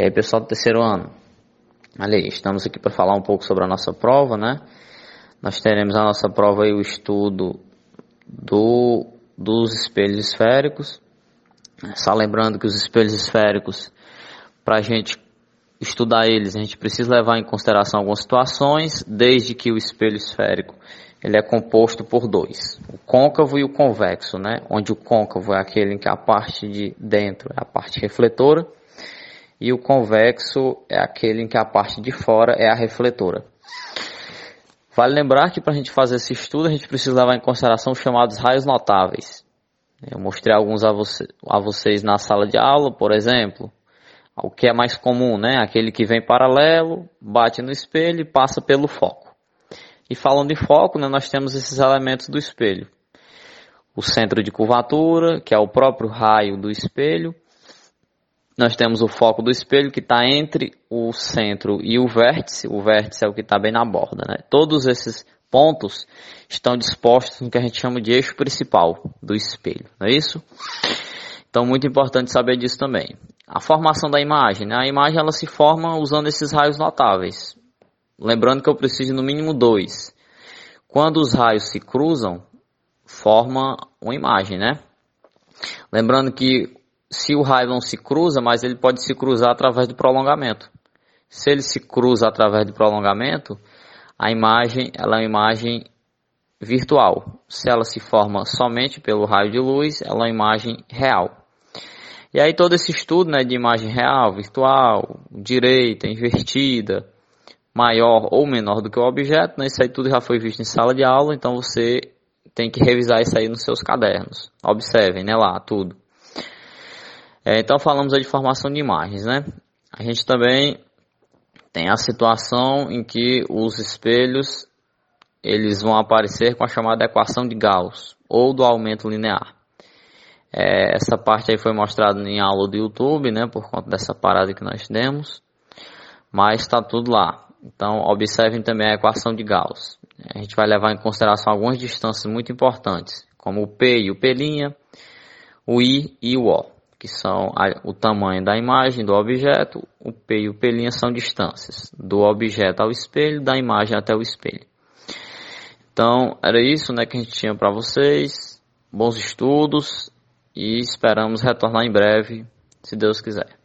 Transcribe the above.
E aí, pessoal do terceiro ano, aí, estamos aqui para falar um pouco sobre a nossa prova, né? Nós teremos a nossa prova aí o estudo do, dos espelhos esféricos. Só lembrando que os espelhos esféricos, para a gente estudar eles, a gente precisa levar em consideração algumas situações, desde que o espelho esférico ele é composto por dois, o côncavo e o convexo, né? Onde o côncavo é aquele em que a parte de dentro é a parte refletora e o convexo é aquele em que a parte de fora é a refletora. Vale lembrar que para a gente fazer esse estudo a gente precisa levar em consideração os chamados raios notáveis. Eu mostrei alguns a, você, a vocês na sala de aula, por exemplo. O que é mais comum, né? Aquele que vem paralelo, bate no espelho e passa pelo foco. E falando de foco, né, nós temos esses elementos do espelho. O centro de curvatura, que é o próprio raio do espelho, nós temos o foco do espelho que está entre o centro e o vértice. O vértice é o que está bem na borda. Né? Todos esses pontos estão dispostos no que a gente chama de eixo principal do espelho. Não é isso? Então, muito importante saber disso também. A formação da imagem. Né? A imagem ela se forma usando esses raios notáveis. Lembrando que eu preciso de no mínimo dois. Quando os raios se cruzam, forma uma imagem, né? Lembrando que se o raio não se cruza, mas ele pode se cruzar através do prolongamento. Se ele se cruza através do prolongamento, a imagem ela é uma imagem virtual. Se ela se forma somente pelo raio de luz, ela é uma imagem real. E aí todo esse estudo né, de imagem real, virtual, direita, invertida, maior ou menor do que o objeto, né, isso aí tudo já foi visto em sala de aula, então você tem que revisar isso aí nos seus cadernos. Observem, né, lá, tudo. É, então falamos aí de formação de imagens, né? A gente também tem a situação em que os espelhos eles vão aparecer com a chamada equação de Gauss ou do aumento linear. É, essa parte aí foi mostrada em aula do YouTube, né, por conta dessa parada que nós demos, mas está tudo lá. Então observem também a equação de Gauss. A gente vai levar em consideração algumas distâncias muito importantes, como o P e o P', o I e o O que são a, o tamanho da imagem do objeto, o P e o P' são distâncias do objeto ao espelho, da imagem até o espelho. Então, era isso né, que a gente tinha para vocês. Bons estudos e esperamos retornar em breve, se Deus quiser.